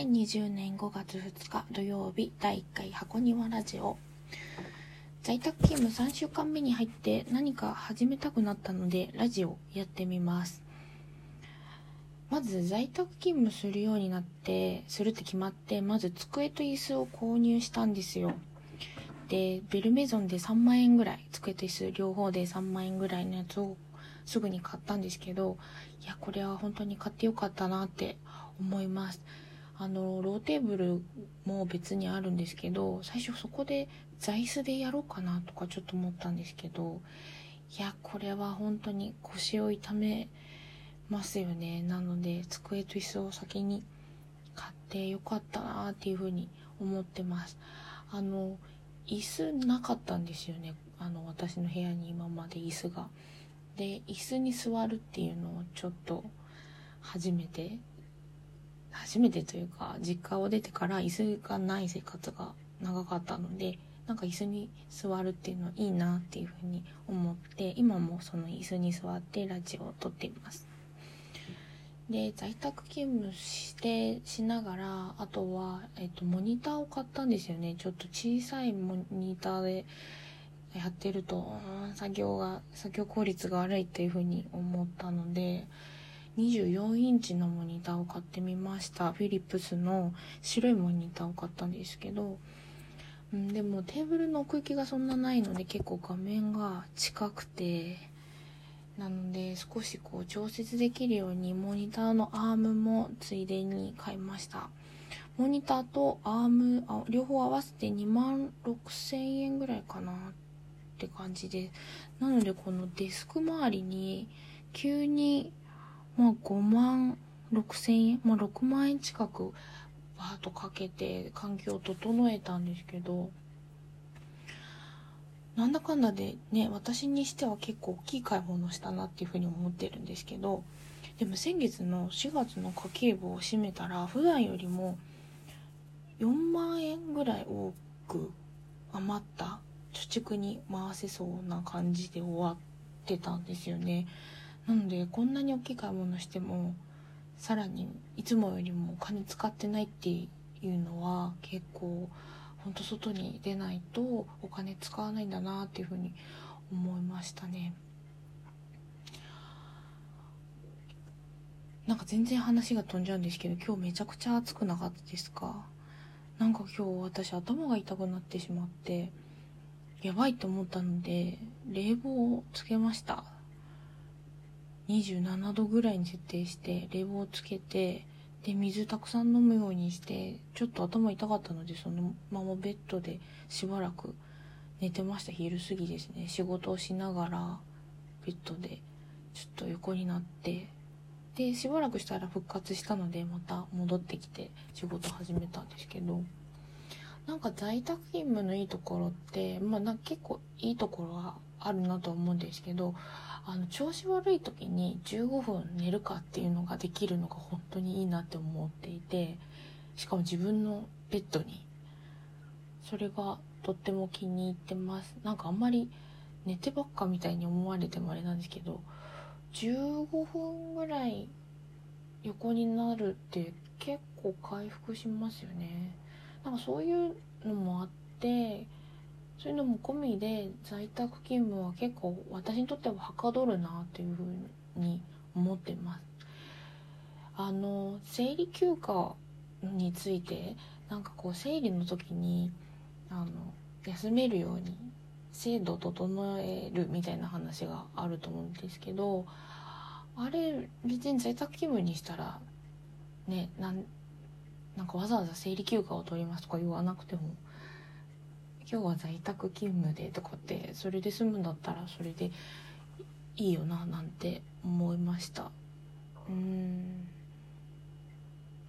2020年5月2日土曜日第1回箱庭ラジオ。在宅勤務3週間目に入って何か始めたくなったのでラジオやってみます。まず在宅勤務するようになってするって決まってまず机と椅子を購入したんですよ。でベルメゾンで3万円ぐらい机と椅子両方で3万円ぐらいのやつをすぐに買ったんですけどいやこれは本当に買ってよかったなって思います。あのローテーブルも別にあるんですけど最初そこで座椅子でやろうかなとかちょっと思ったんですけどいやこれは本当に腰を痛めますよね。なので机と椅子を先に買ってよかったなっていうふうに思ってます。あの椅子なかったんですよね。あの私の部屋に今まで椅子が。で椅子に座るっていうのをちょっと初めて初めてというか実家を出てから椅子がない生活が長かったのでなんか椅子に座るっていうのいいなっていうふうに思って今もその椅子に座ってラジオを撮っています。で在宅勤務してしながらあとは、えっと、モニターを買ったんですよね。ちょっと小さいモニターでやってると作業が作業効率が悪いっていうふうに思ったので24インチのモニターを買ってみました。フィリップスの白いモニターを買ったんですけど、うん、でもテーブルの奥行きがそんなないので結構画面が近くてなので少しこう調節できるようにモニターのアームもついでに買いました。モニターとアームあ両方合わせて2万6000円ぐらいかなって感じで。なのでこのデスク周りに急にまあ5万6千円、まあ6万円近くバーッとかけて環境を整えたんですけど、なんだかんだでね、私にしては結構大きい買い物したなっていうふうに思ってるんですけど、でも先月の4月の家計簿を締めたら、普段よりも4万円ぐらい多く余った貯蓄に回せそうな感じで終わってたんですよね。なのでこんなに大きい買い物してもさらにいつもよりもお金使ってないっていうのは結構ほんと外に出ないとお金使わないんだなっていうふうに思いましたね。なんか全然話が飛んじゃうんですけど今日めちゃくちゃ暑くなかったですか？なんか今日私頭が痛くなってしまってやばいと思ったので冷房をつけました27度ぐらいに設定して冷房をつけてで水たくさん飲むようにしてちょっと頭痛かったのでそのままベッドでしばらく寝てました。昼過ぎですね。仕事をしながらベッドでちょっと横になってでしばらくしたら復活したのでまた戻ってきて仕事始めたんですけど。なんか在宅勤務のいいところってまあな結構いいところはあるなと思うんですけどあの調子悪い時に15分寝るかっていうのができるのが本当にいいなって思っていてしかも自分のベッドに。それがとっても気に入ってます。なんかあんまり寝てばっかみたいに思われてもあれなんですけど15分ぐらい横になるって結構回復しますよね。なんかそういうのもあってそういうのも込みで在宅勤務は結構私にとってははかどるなっていうふうに思ってます。あの生理休暇についてなんかこう生理の時にあの休めるように制度を整えるみたいな話があると思うんですけどあれ別に在宅勤務にしたらねなんなんかわざわざ生理休暇を取りますとか言わなくても今日は在宅勤務でとかってそれで済むんだったらそれでいいよななんて思いました。うん。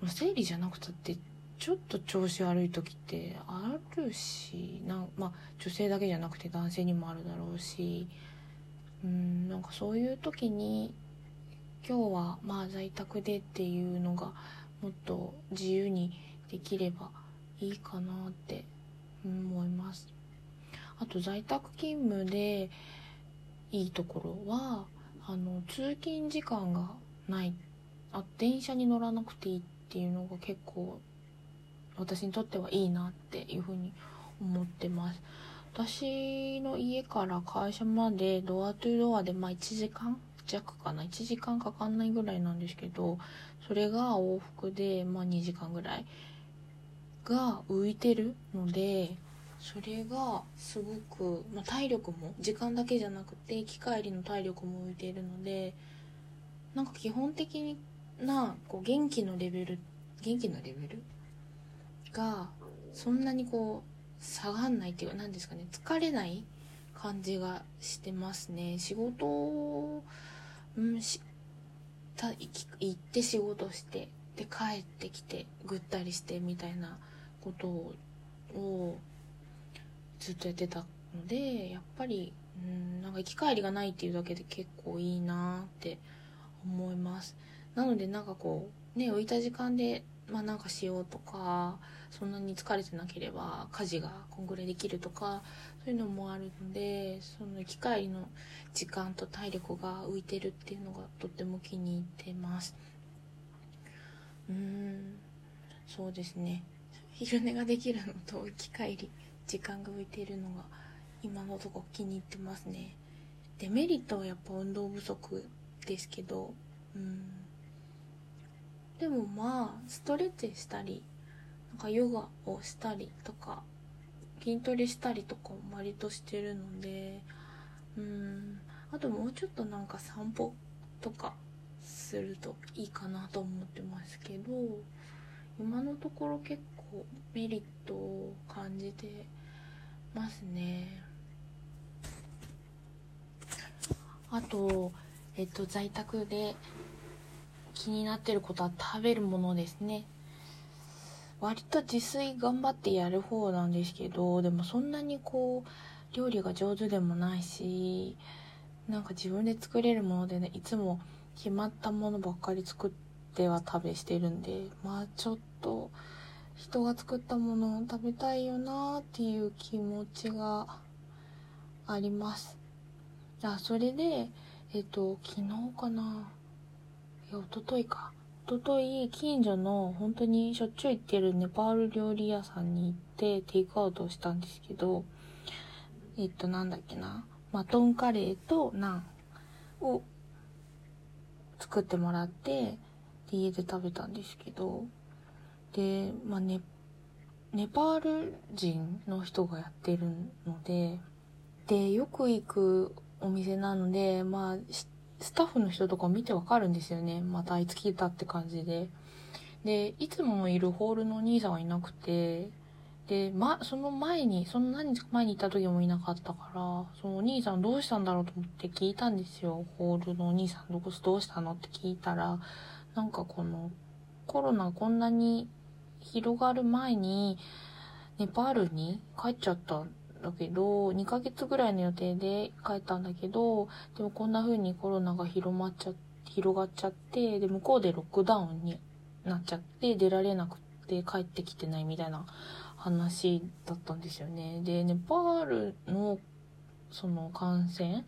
生理じゃなくたってちょっと調子悪い時ってあるしな。まあ女性だけじゃなくて男性にもあるだろうし。うんなんかそういう時に今日はまあ在宅でっていうのがもっと自由にできればいいかなって思います。あと在宅勤務でいいところはあの通勤時間がない。あ電車に乗らなくていいっていうのが結構私にとってはいいなっていうふうに思ってます。私の家から会社までドアトゥドアでまあ1時間弱かな。1時間かかんないぐらいなんですけどそれが往復でまあ2時間ぐらい。が浮いてるのでそれがすごく、まあ、体力も時間だけじゃなくて行き帰りの体力も浮いているのでなんか基本的なこう元気のレベル元気のレベル？がそんなにこう下がんないっていうか何ですかね疲れない感じがしてますね。仕事を、うんした行って仕事してで帰ってきてぐったりしてみたいなことをずっとやってたのでやっぱりうんなんか行き帰りがないっていうだけで結構いいなって思います。なのでなんかこうね浮いた時間でまあなんかしようとかそんなに疲れてなければ家事がこんぐらいできるとかそういうのもあるのでその行き帰りの時間と体力が浮いてるっていうのがとっても気に入ってます。うーんそうですね。昼寝ができるのと行き帰り時間が浮いているのが今のとこ気に入ってますね。デメリットはやっぱ運動不足ですけどうん。でもまあストレッチしたりなんかヨガをしたりとか筋トレしたりとかも割としてるのでうん。あともうちょっとなんか散歩とかするといいかなと思ってますけど今のところ結構メリットを感じてますね。あとえっと在宅で気になってることは食べるものですね。割と自炊頑張ってやる方なんですけどでもそんなにこう料理が上手でもないしなんか自分で作れるものでねいつも決まったものばっかり作っては食べしてるんでまあちょっと人が作ったものを食べたいよなっていう気持ちがあります。あそれでえっと昨日かな？いや一昨日か。一昨日近所の本当にしょっちゅう行ってるネパール料理屋さんに行ってテイクアウトしたんですけどえっとなんだっけな？マトンカレーとナンを作ってもらって家で食べたんですけどで、まあネ、ネパール人の人がやってるので、で、よく行くお店なので、まあ、スタッフの人とか見てわかるんですよね。またいつ来たって感じで。で、いつもいるホールのお兄さんはいなくて、で、ま、その前に、その何日か前に行った時もいなかったから、そのお兄さんどうしたんだろうと思って聞いたんですよ。ホールのお兄さんどこどうしたのって聞いたら、なんかこの、コロナこんなに広がる前に、ネパールに帰っちゃったんだけど、2ヶ月ぐらいの予定で帰ったんだけど、でもこんな風にコロナが広まっちゃ、広がっちゃって、で、向こうでロックダウンになっちゃって、出られなくて帰ってきてないみたいな話だったんですよね。で、ネパールのその感染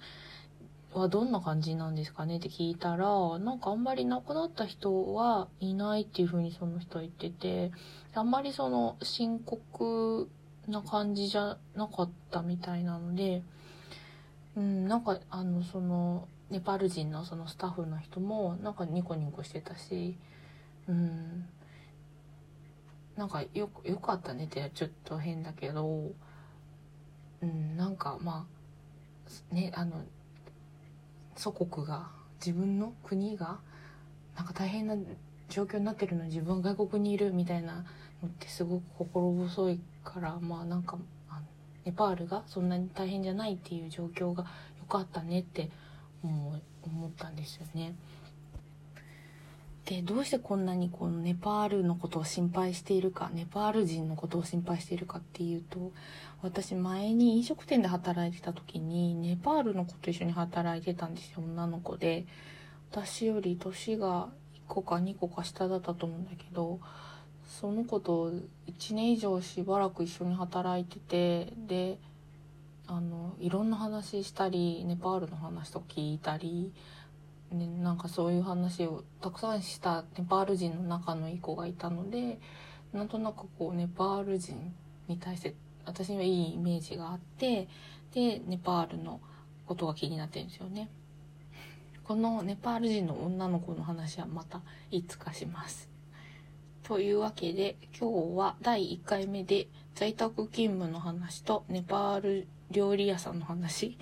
はどんな感じなんですかね？って聞いたら、なんかあんまり亡くなった人はいないっていう風にその人は言ってて、あんまりその深刻な感じじゃなかったみたいなので、うん、なんかあの、その、ネパール人のそのスタッフの人もなんかニコニコしてたし、うん、なんかよ、よかったねってちょっと変だけど、うん、なんかまあ、ね、あの、祖国が自分の国がなんか大変な状況になってるのに自分は外国にいるみたいなのってすごく心細いからまあなんかネパールがそんなに大変じゃないっていう状況が良かったねって思思ったんですよね。でどうしてこんなにこのネパールのことを心配しているかネパール人のことを心配しているかっていうと私前に飲食店で働いてた時にネパールの子と一緒に働いてたんですよ女の子で。私より年が1個か2個か下だったと思うんだけどその子と1年以上しばらく一緒に働いててであのいろんな話したりネパールの話と聞いたりね、なんかそういう話をたくさんしたネパール人の仲のいい子がいたのでなんとなくこうネパール人に対して私にはいいイメージがあってでネパールのことが気になってるんですよね。このネパール人の女の子の話はまたいつかします。というわけで今日は第1回目で在宅勤務の話とネパール料理屋さんの話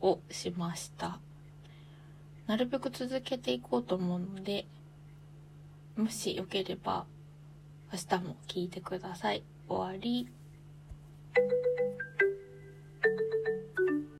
をしました。なるべく続けていこうと思うのでもしよければ明日も聞いてください。終わり。